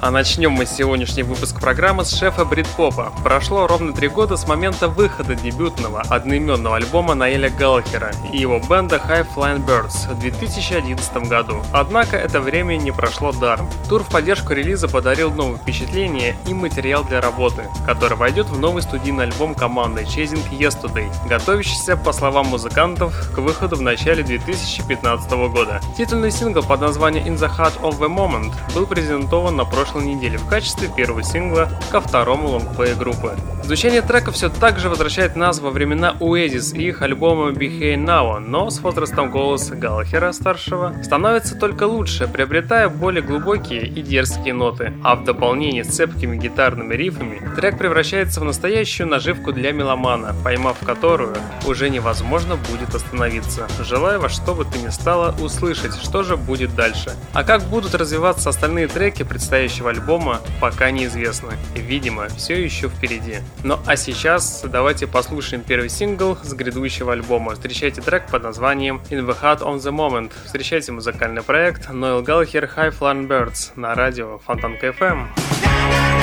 А начнем мы сегодняшний выпуск программы с шефа брит-попа. Прошло ровно три года с момента выхода дебютного одноименного альбома Наэля Галлахера и его бенда High Flying Birds в 2011 году. Однако это время не прошло даром. Тур в поддержку релиза подарил новые впечатления и материал для работы, который войдет в новый студийный альбом команды Chasing Yesterday, готовящийся, по словам музыкантов, к выходу в начале 2015 года. Титульный сингл под названием In the Heart of the Moment был презентован на прошлой прошлой неделе в качестве первого сингла ко второму лонгплею группы. Звучание трека все так же возвращает нас во времена Oasis и их альбома Behave Now, но с возрастом голос Галлахера старшего становится только лучше, приобретая более глубокие и дерзкие ноты, а в дополнение с цепкими гитарными рифами трек превращается в настоящую наживку для меломана, поймав которую уже невозможно будет остановиться. Желаю во что бы ты ни стало услышать, что же будет дальше. А как будут развиваться остальные треки предстоящего альбома, пока неизвестно. Видимо, все еще впереди. Ну а сейчас давайте послушаем первый сингл с грядущего альбома. Встречайте трек под названием In the Heart of the Moment. Встречайте музыкальный проект Noel Gallagher High Flying Birds на радио Фонтанка FM.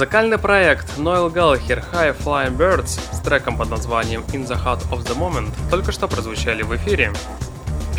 Музыкальный проект Noel Gallagher High Flying Birds с треком под названием In the Heat of the Moment только что прозвучали в эфире.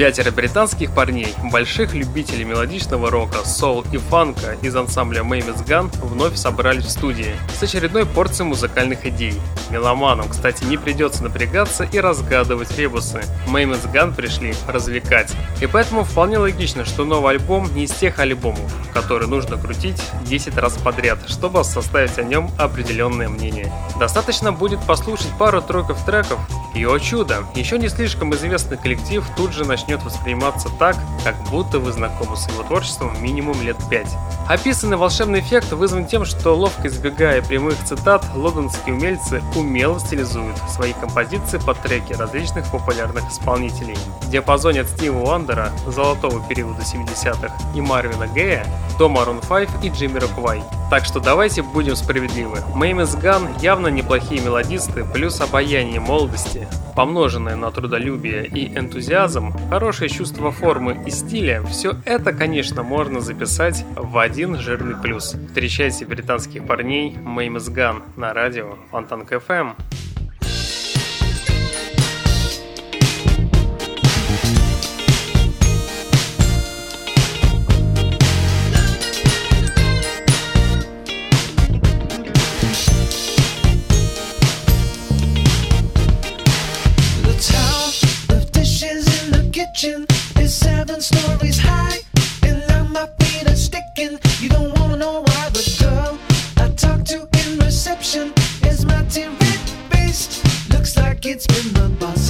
Пятеро британских парней, больших любителей мелодичного рока, соул и фанка из ансамбля Mamas Gun вновь собрались в студии с очередной порцией музыкальных идей. Меломанам, кстати, не придется напрягаться и разгадывать ребусы. Mamas Gun пришли развлекать. И поэтому вполне логично, что новый альбом не из тех альбомов, которые нужно крутить 10 раз подряд, чтобы составить о нем определенное мнение. Достаточно будет послушать пару треков треков, и о чудо, еще не слишком известный коллектив тут же начнет начнет восприниматься так, как будто вы знакомы с его творчеством минимум лет пять. Описанный волшебный эффект вызван тем, что ловко избегая прямых цитат, лондонские умельцы умело стилизуют свои композиции под треки различных популярных исполнителей. В диапазоне от Стива Уандера, золотого периода 70-х, и Марвина Гея до Maroon 5 и Джимми Роквай. Так что давайте будем справедливы. Mamas Gun явно неплохие мелодисты, плюс обаяние молодости, помноженное на трудолюбие и энтузиазм, хорошее чувство формы и стиля, все это, конечно, можно записать в один жирный плюс. Встречайте британских парней Mamas Gun на радио Фонтанка FM. It's been the bus.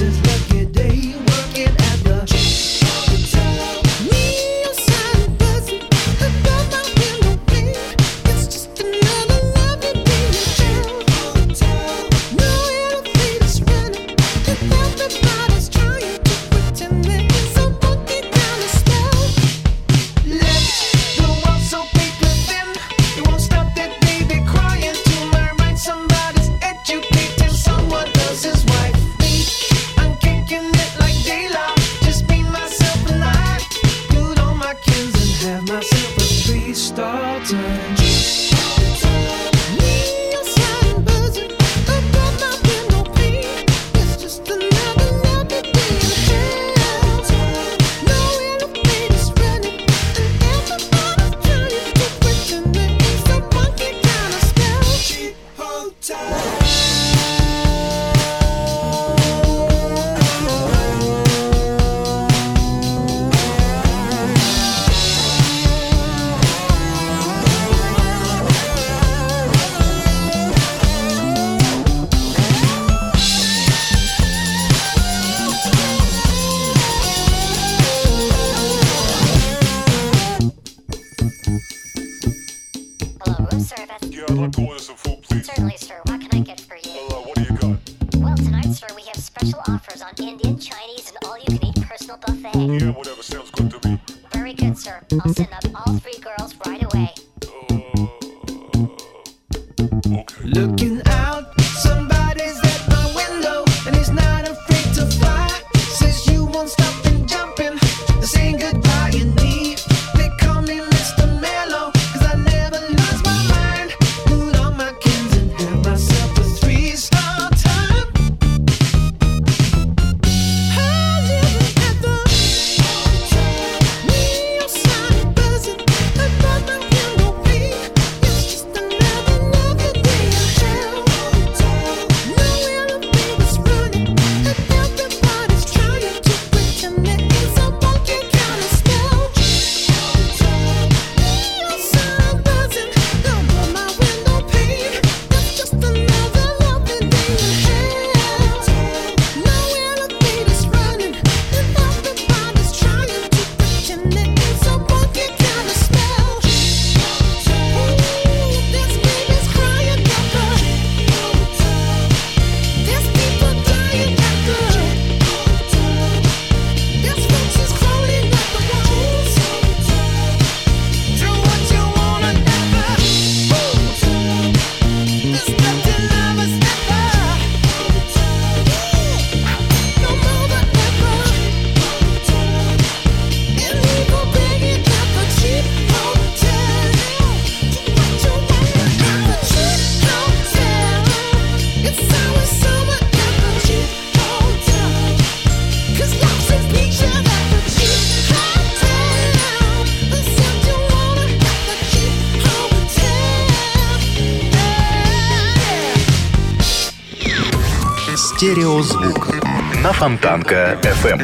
Фонтанка FM.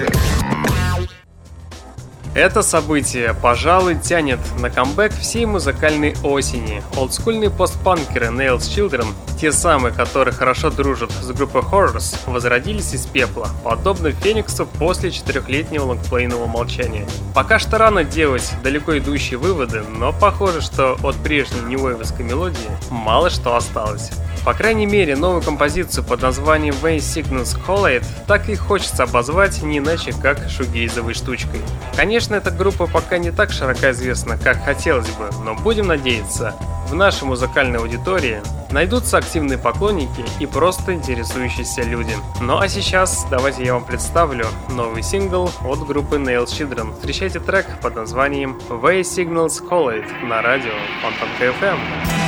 Это событие, пожалуй, тянет на камбэк всей музыкальной осени. Олдскульные постпанкеры Nails Children, те самые, которые хорошо дружат с группой Horrors, возродились из пепла, подобно Фениксу после четырехлетнего лонгплейного молчания. Пока что рано делать далеко идущие выводы, но похоже, что от прежней ньюэйвовской мелодии мало что осталось. По крайней мере, новую композицию под названием Way Signals Collide так и хочется обозвать не иначе, как шугейзовой штучкой. Конечно, эта группа пока не так широко известна, как хотелось бы, но будем надеяться, в нашей музыкальной аудитории найдутся активные поклонники и просто интересующиеся люди. Ну а сейчас давайте я вам представлю новый сингл от группы Nails Children. Встречайте трек под названием Way Signals Collide на радио Фонтанка FM.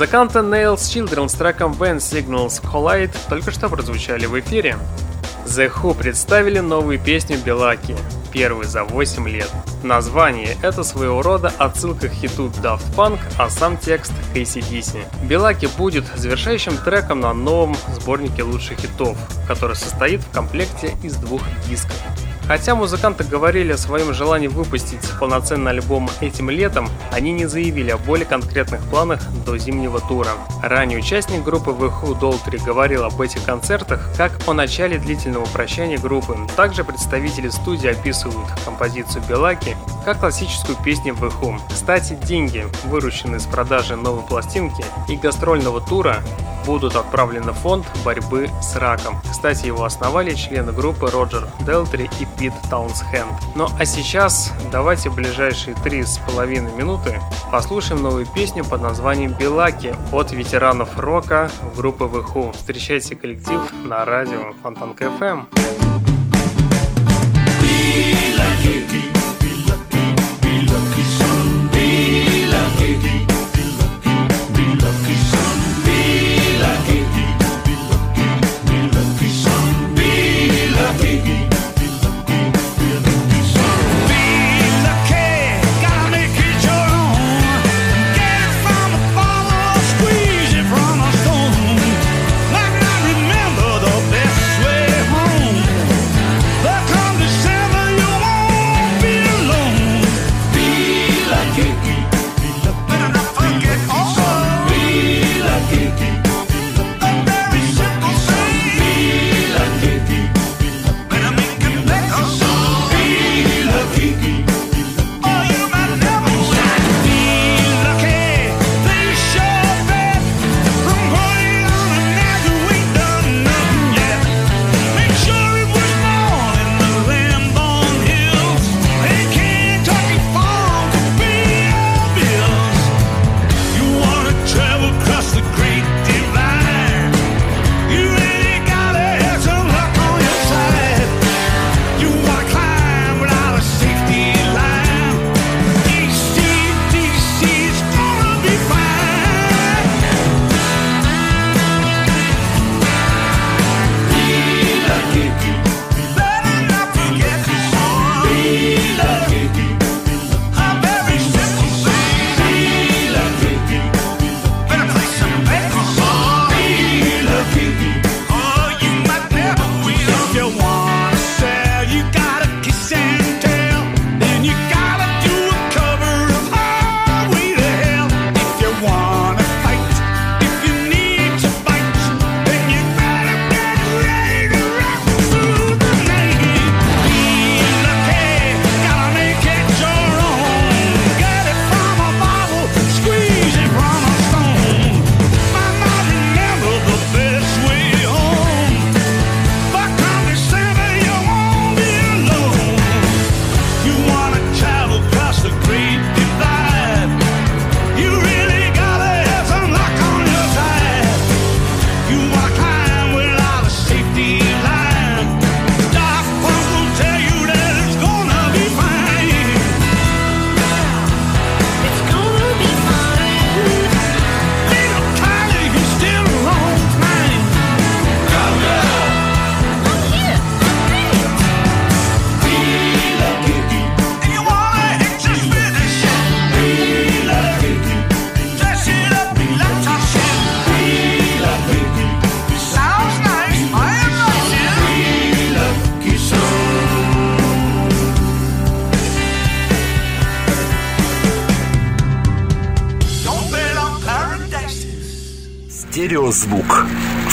Музыканты Nails Children с треком When Signals Collide только что прозвучали в эфире. The Who представили новую песню Белаки, первый за 8 лет. Название — это своего рода отсылка к хиту Daft Punk, а сам текст — к ACDC. Белаки будет завершающим треком на новом сборнике лучших хитов, который состоит в комплекте из двух дисков. Хотя музыканты говорили о своем желании выпустить полноценный альбом этим летом, они не заявили о более конкретных планах до зимнего тура. Ранее участник группы The Who Долтри говорил об этих концертах как о начале длительного прощания группы. Также представители студии описывают композицию Белаки как классическую песню The Who. Кстати, деньги, вырученные с продажи новой пластинки и гастрольного тура, будут отправлены в фонд борьбы с раком. Кстати, его основали члены группы Роджер Делтри и Пит Таунсхенд. Ну а сейчас давайте в ближайшие три с половиной минуты послушаем новую песню под названием «Белаки» от ветеранов рока группы The. Встречайте коллектив на радио Фонтанка FM.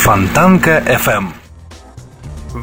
Фонтанка FM.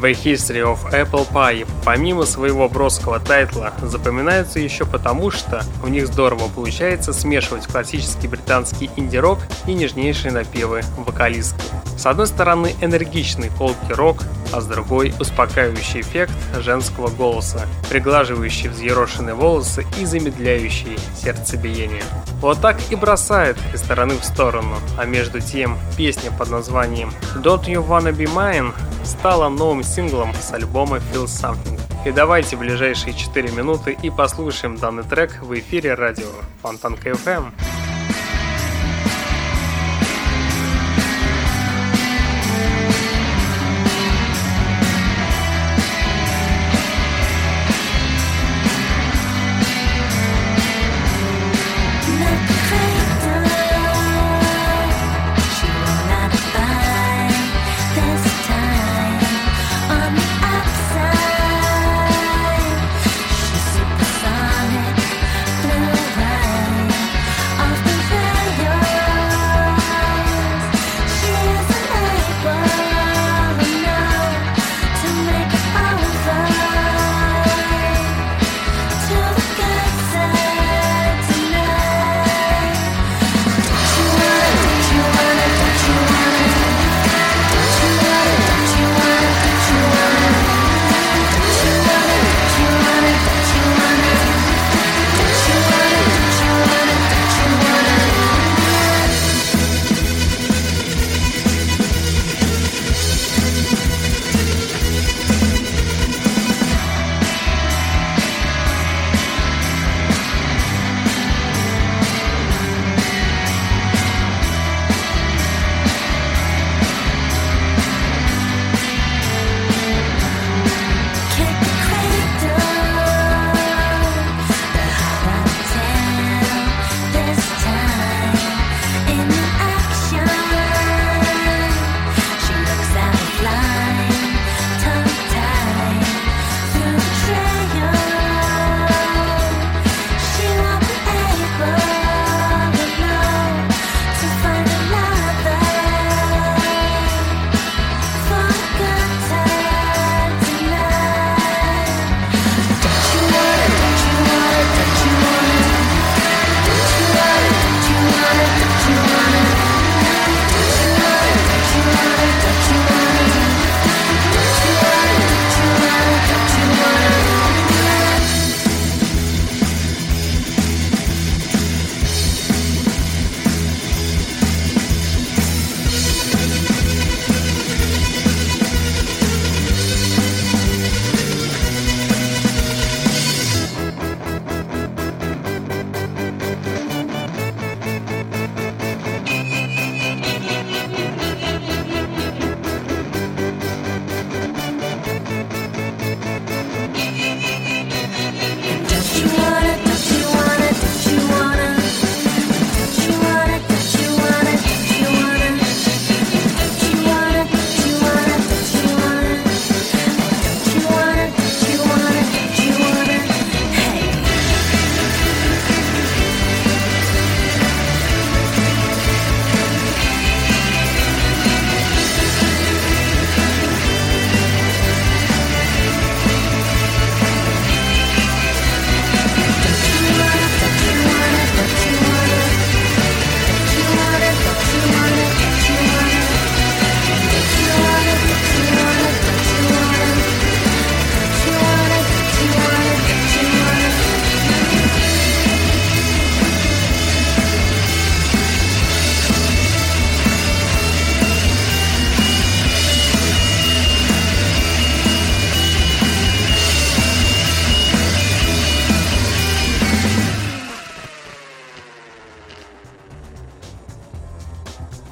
The History of Apple Pie, помимо своего броского тайтла, запоминаются еще потому, что у них здорово получается смешивать классический британский инди-рок и нежнейшие напевы вокалистки. С одной стороны энергичный фолки-рок, а с другой успокаивающий эффект женского голоса, приглаживающий взъерошенные волосы и замедляющий сердцебиение. Вот так и бросает из стороны в сторону, а между тем песня под названием Don't You Wanna Be Mine стала новым синглом с альбома Feel Something. И давайте в ближайшие 4 минуты и послушаем данный трек в эфире радио Фонтанка FM.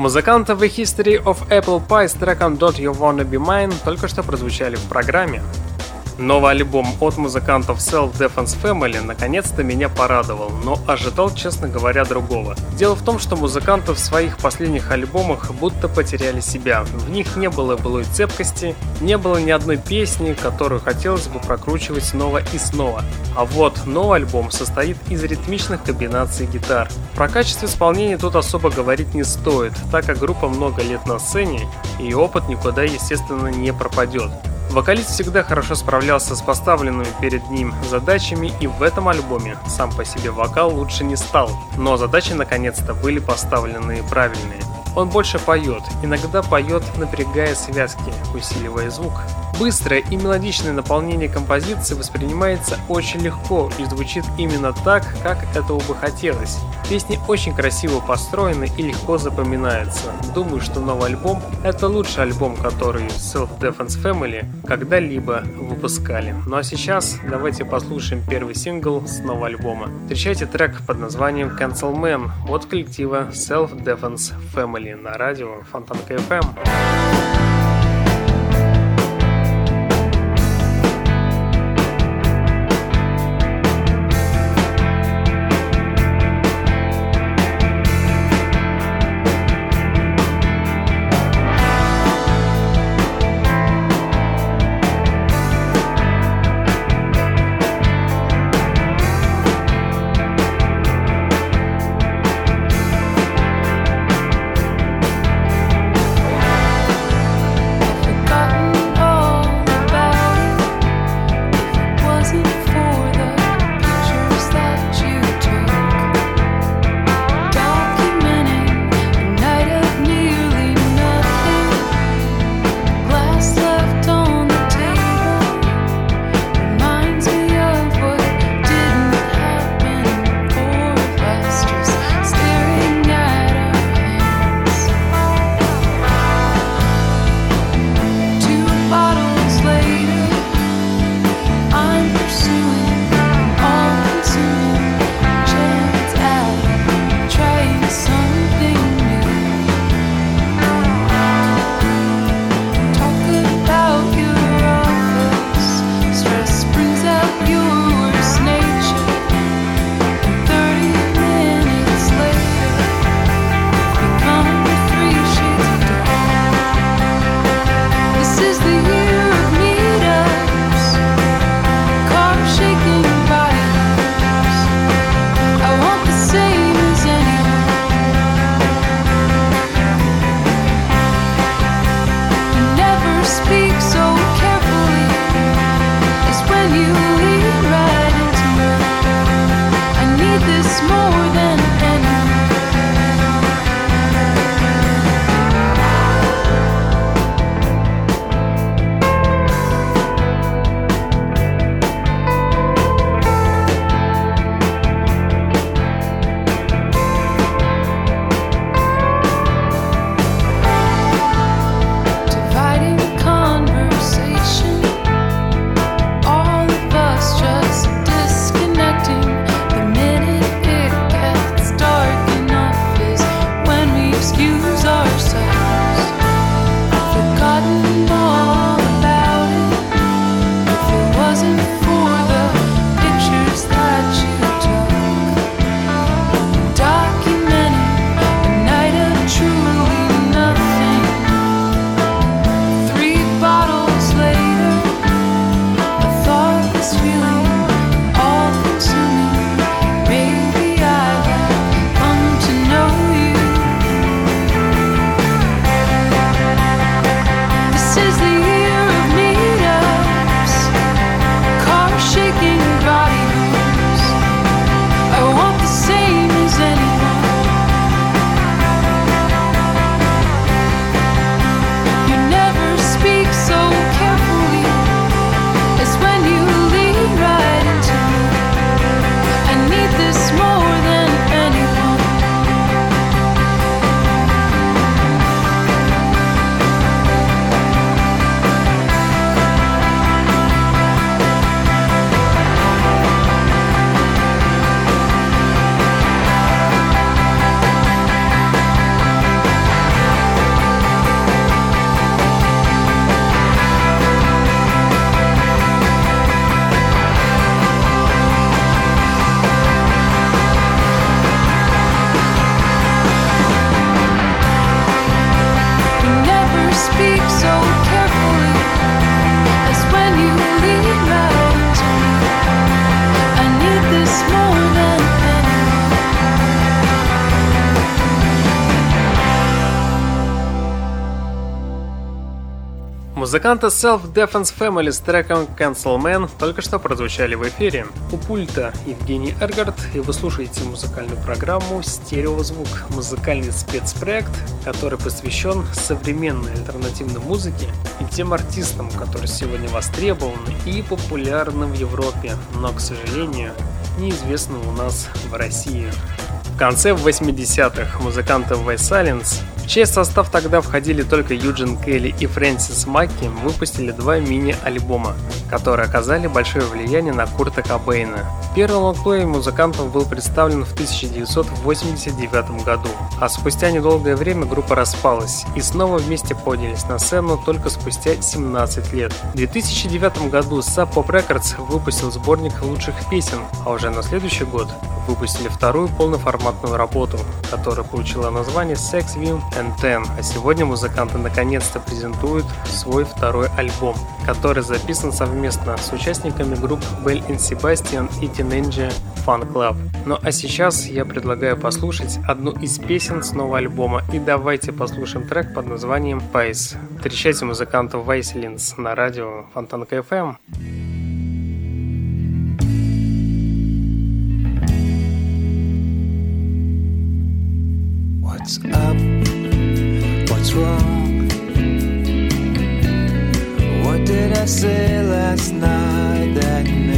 Музыканты The History of Apple Pie с треком Don't You Wanna Be Mine только что прозвучали в программе. Новый альбом от музыкантов Self Defense Family наконец-то меня порадовал, но ожидал, честно говоря, другого. Дело в том, что музыканты в своих последних альбомах будто потеряли себя. В них не было былой цепкости, не было ни одной песни, которую хотелось бы прокручивать снова и снова. А вот новый альбом состоит из ритмичных комбинаций гитар. Про качество исполнения тут особо говорить не стоит, так как группа много лет на сцене, и опыт никуда, естественно, не пропадет. Вокалист всегда хорошо справлялся с поставленными перед ним задачами, и в этом альбоме сам по себе вокал лучше не стал, но задачи наконец-то были поставлены правильные. Он больше поет, иногда поет, напрягая связки, усиливая звук. Быстрое и мелодичное наполнение композиции воспринимается очень легко и звучит именно так, как этого бы хотелось. Песни очень красиво построены и легко запоминаются. Думаю, что новый альбом – это лучший альбом, который Self Defense Family когда-либо выпускали. Ну а сейчас давайте послушаем первый сингл с нового альбома. Встречайте трек под названием Cancel Man от коллектива Self Defense Family на радио Фонтанка FM. Музыканты Self-Defense Family с треком Cancel Man только что прозвучали в эфире. У пульта Евгений Эргард, и вы слушаете музыкальную программу «Стереозвук» — музыкальный спецпроект, который посвящен современной альтернативной музыке и тем артистам, которые сегодня востребованы и популярны в Европе, но, к сожалению, неизвестны у нас в России. В конце 80-х музыканты Vice Silence в чей состав тогда входили только Юджин Келли и Фрэнсис Макки, выпустили два мини-альбома, которые оказали большое влияние на Курта Кобейна. Первый лонгплей музыкантов был представлен в 1989 году, а спустя недолгое время группа распалась и снова вместе поднялись на сцену только спустя 17 лет. В 2009 году Sub Pop Records выпустил сборник лучших песен, а уже на следующий год выпустили вторую полноформатную работу, которая получила название Sex Win and Ten. А сегодня музыканты наконец-то презентуют свой второй альбом, который записан совместно с участниками групп Bell and Sebastian и Teenage Fun Club. Ну а сейчас я предлагаю послушать одну из песен с нового альбома и давайте послушаем трек под названием Pies. Встречайте музыкантов Вайселинс на радио Фонтанка FM. What's up? What's wrong? What did I say last night that made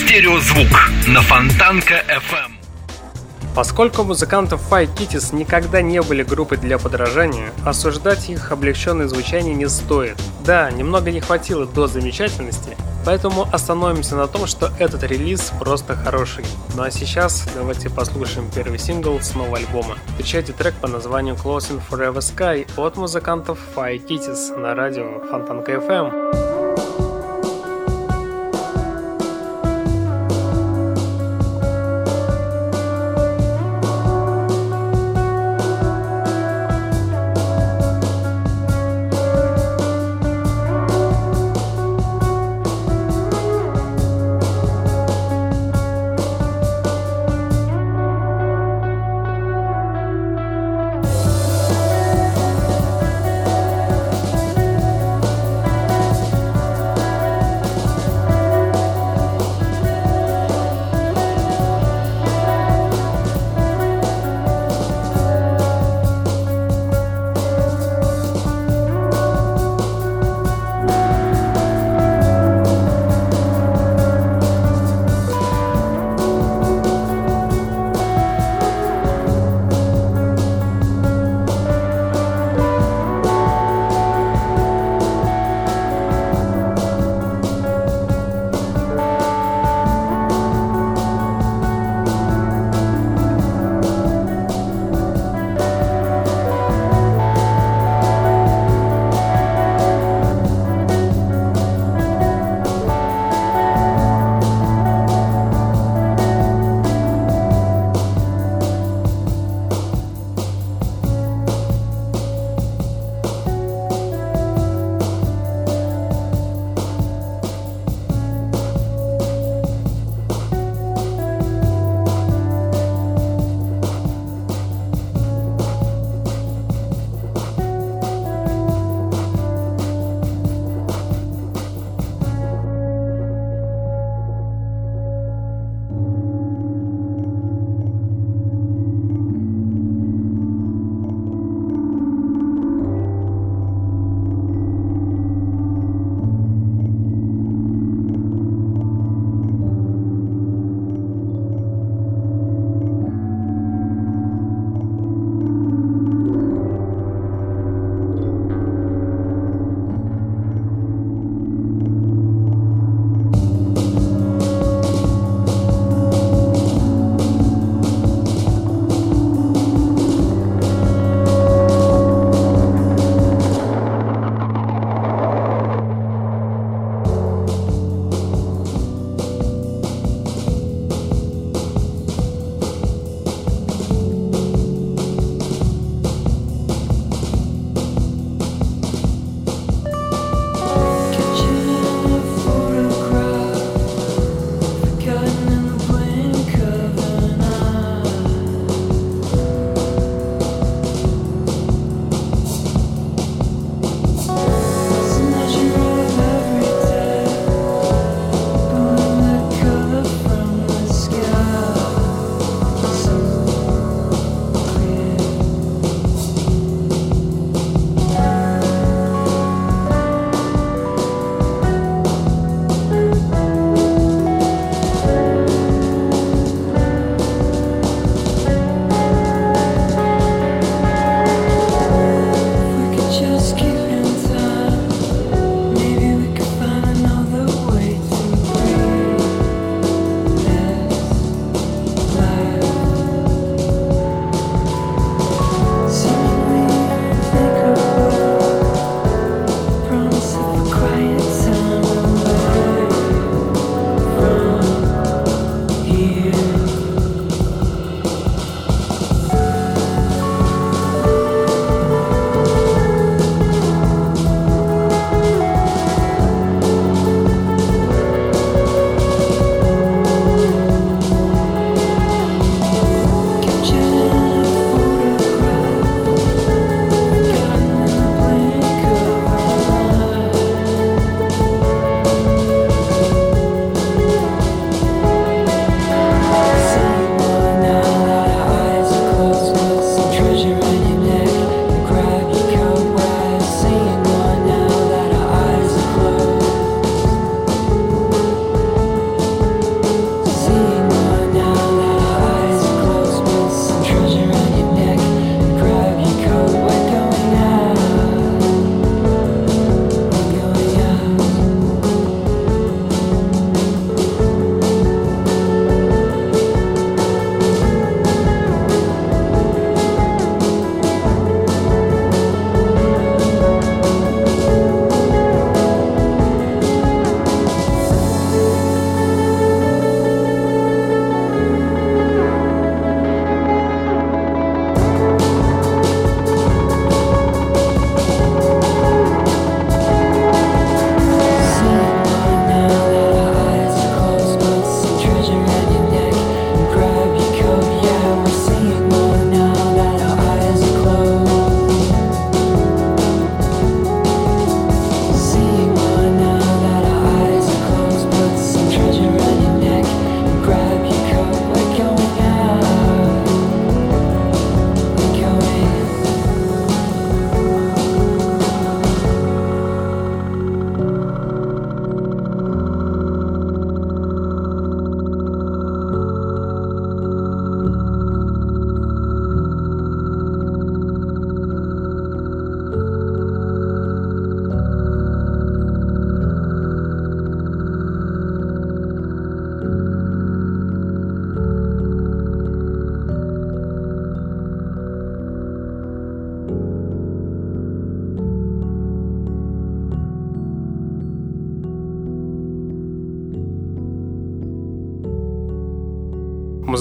«Стереозвук» на Фонтанка FM. Поскольку музыкантов Five Kitties никогда не были группой для подражания, осуждать их облегченное звучание не стоит. Да, немного не хватило до замечательности, поэтому остановимся на том, что этот релиз просто хороший. Ну а сейчас давайте послушаем первый сингл с нового альбома. Встречайте трек по названию Closing Forever Sky от музыкантов Five Kitties на радио Фонтанка FM.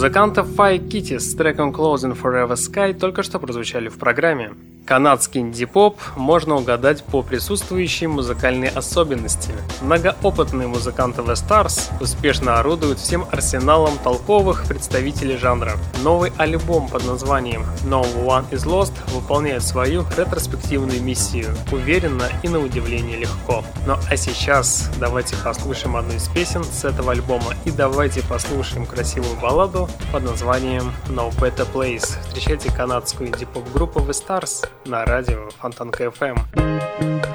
Музыкантов Five Kitties с треком Closing Forever Sky только что прозвучали в программе. Канадский инди-поп можно угадать по присутствующей музыкальной особенности. Многоопытные музыканты The Stars успешно орудуют всем арсеналом толковых представителей жанра. Новый альбом под названием No One Is Lost выполняет свою ретроспективную миссию, уверенно и на удивление легко. Ну а сейчас давайте послушаем одну из песен с этого альбома и давайте послушаем красивую балладу под названием No Better Place. Встречайте канадскую инди-поп группу The Stars на радио Фонтанка FM.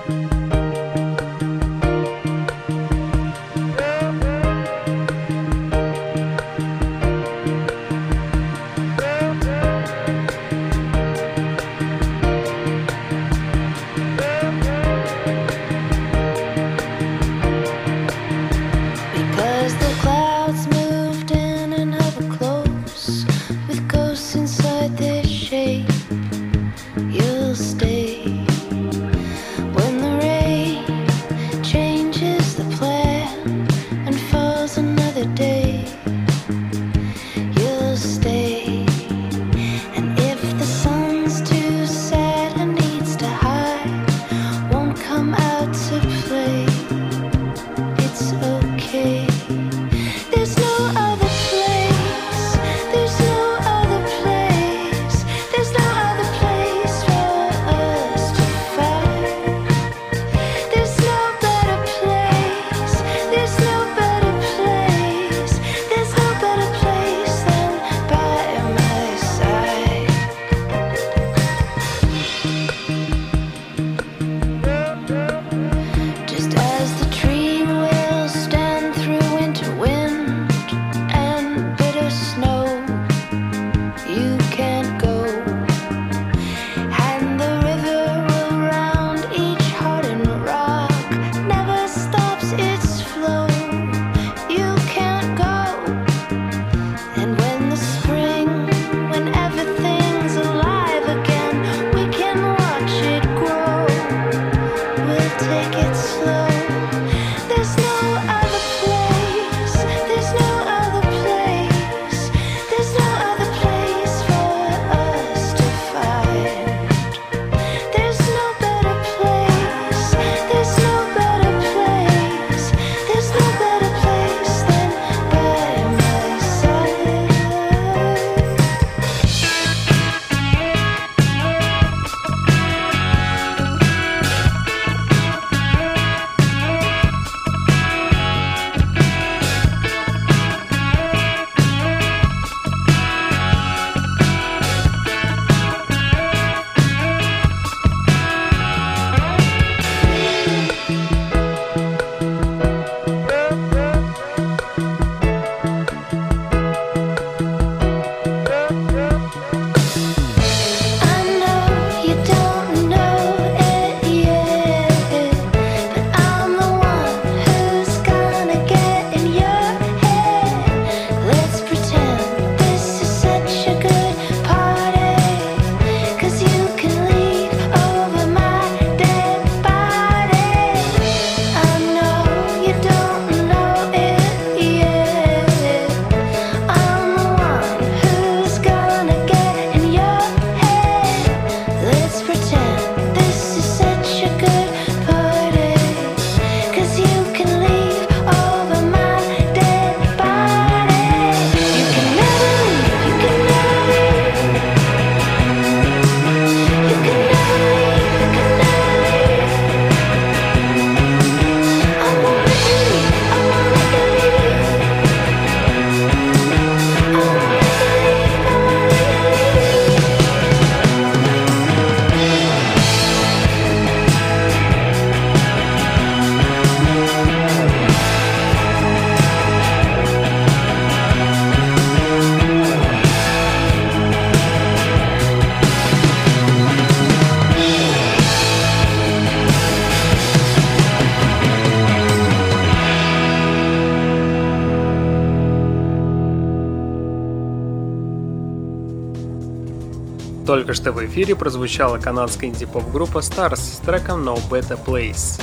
Что в эфире прозвучала канадская инди-поп-группа Stars с треком No Better Place.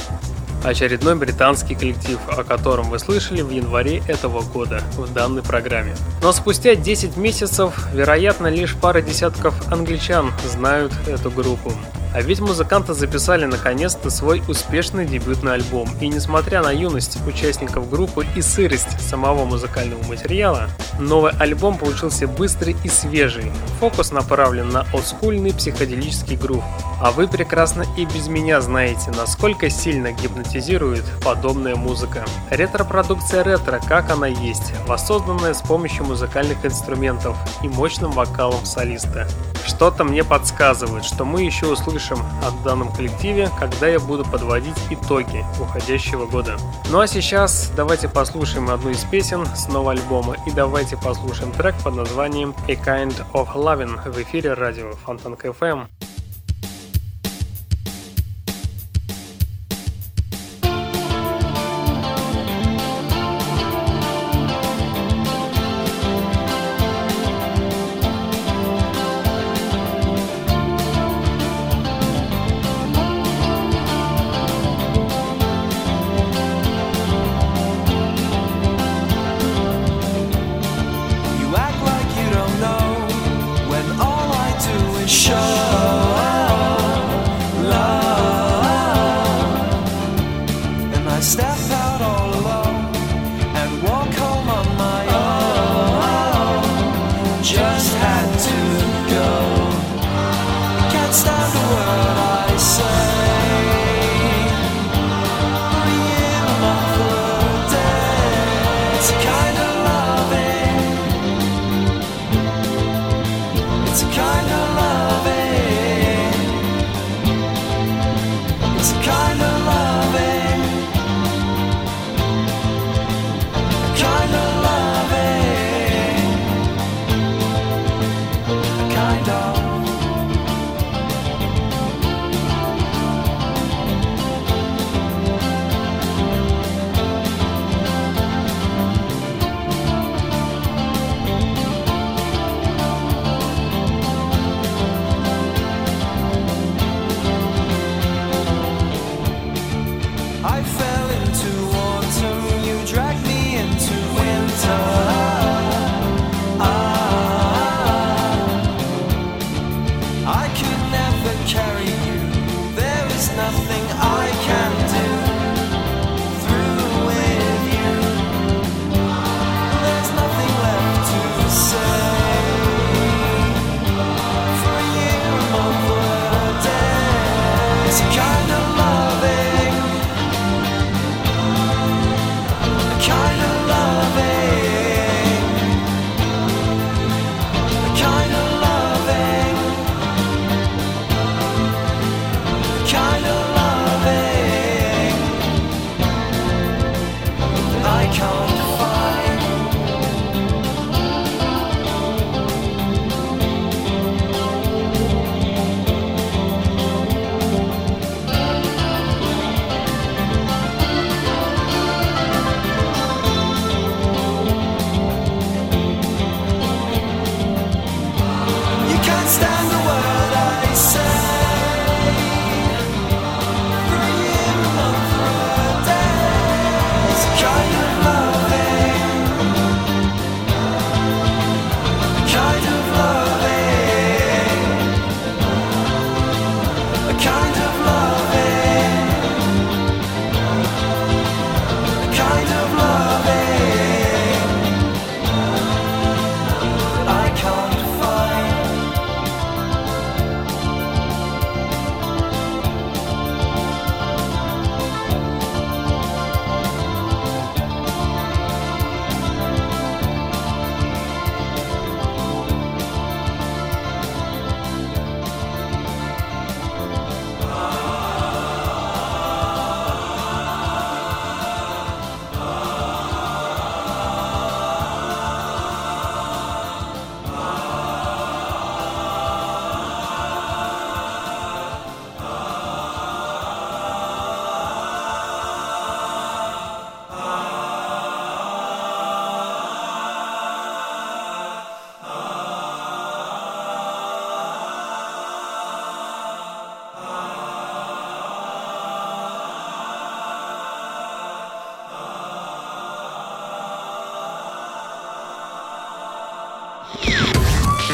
очередной британский коллектив, о котором вы слышали в январе этого года в данной программе. Но спустя 10 месяцев, вероятно, лишь пара десятков англичан знают эту группу. А ведь музыканты записали наконец-то свой успешный дебютный альбом, и несмотря на юность участников группы и сырость самого музыкального материала, новый альбом получился быстрый и свежий. Фокус направлен на олдскульный психоделический грув. А вы прекрасно и без меня знаете, насколько сильно гипнотизирует подобная музыка. Ретро-продукция ретро, как она есть, воссозданная с помощью музыкальных инструментов и мощным вокалом солиста. Что-то мне подсказывает, что мы еще услышим о данном коллективе, когда я буду подводить итоги уходящего года. Ну а сейчас давайте послушаем одну из песен с нового альбома и давайте послушаем трек под названием A Kind of Loving в эфире радио Фонтанка FM.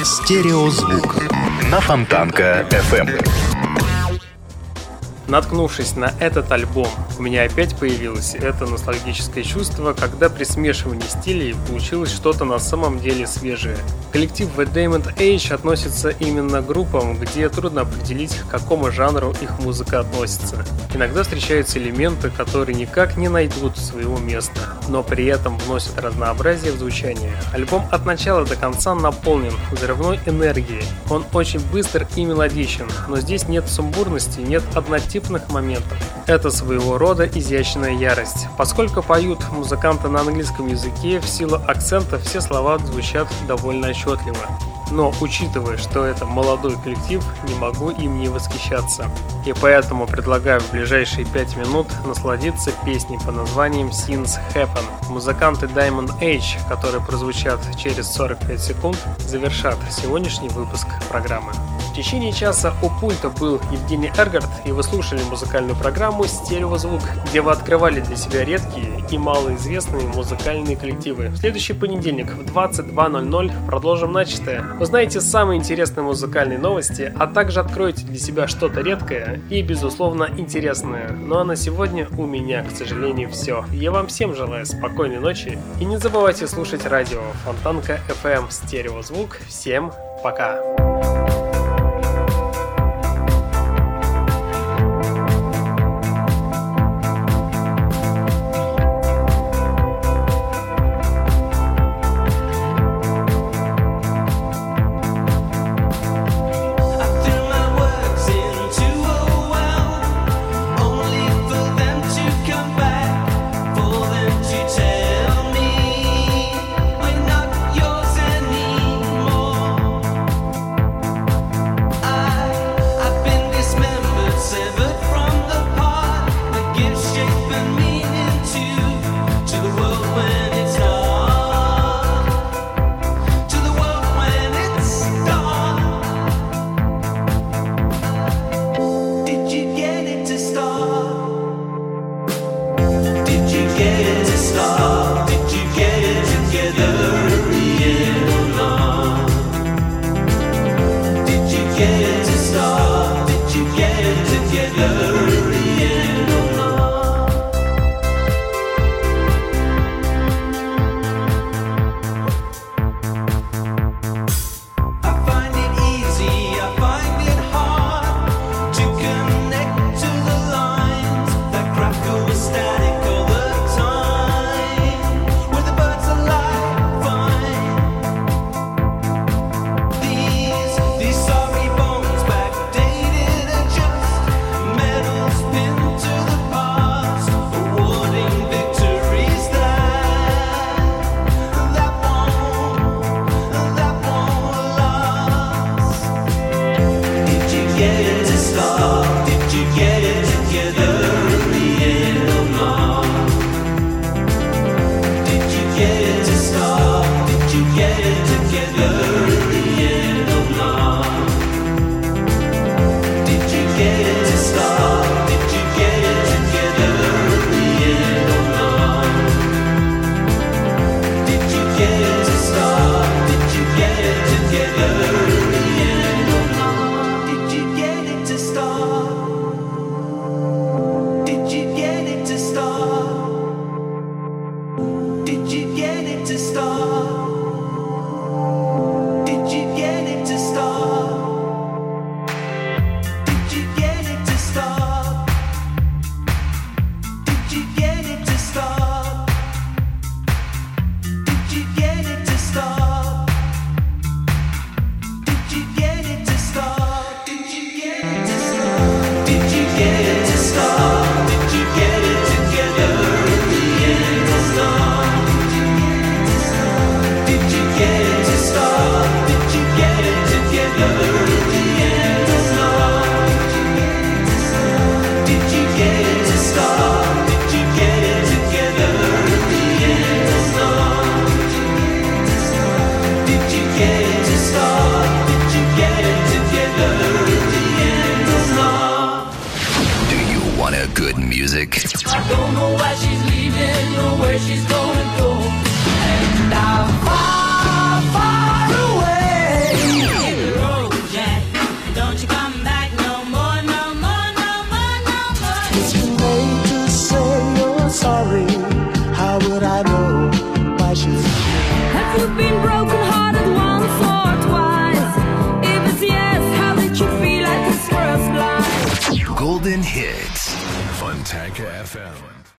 Стереозвук на Фонтанка FM. Наткнувшись на этот альбом, у меня опять появилось это ностальгическое чувство, когда при смешивании стилей получилось что-то на самом деле свежее. Коллектив The Diamond Age относится именно к группам, где трудно определить, к какому жанру их музыка относится. Иногда встречаются элементы, которые никак не найдут своего места, но при этом вносят разнообразие в звучание. Альбом от начала до конца наполнен взрывной энергией. Он очень быстр и мелодичен, но здесь нет сумбурности, нет однотипных моментов. Это своего рода изящная ярость. Поскольку поют музыканты на английском языке, в силу акцента все слова звучат довольно отчетливо. Но учитывая, что это молодой коллектив, не могу им не восхищаться. И поэтому предлагаю в ближайшие 5 минут насладиться песней по названием Scenes Happen. Музыканты Diamond Age, которые прозвучат через 45 секунд, завершат сегодняшний выпуск программы течение часа у пульта был Евгений Эргард, и вы слушали музыкальную программу «Стереозвук», где вы открывали для себя редкие и малоизвестные музыкальные коллективы. В следующий понедельник в 22.00 продолжим начатое. Узнаете самые интересные музыкальные новости, а также откроете для себя что-то редкое и, безусловно, интересное. Ну а на сегодня у меня, к сожалению, все. Я вам всем желаю спокойной ночи и не забывайте слушать радио Фонтанка FM Стереозвук. Всем пока!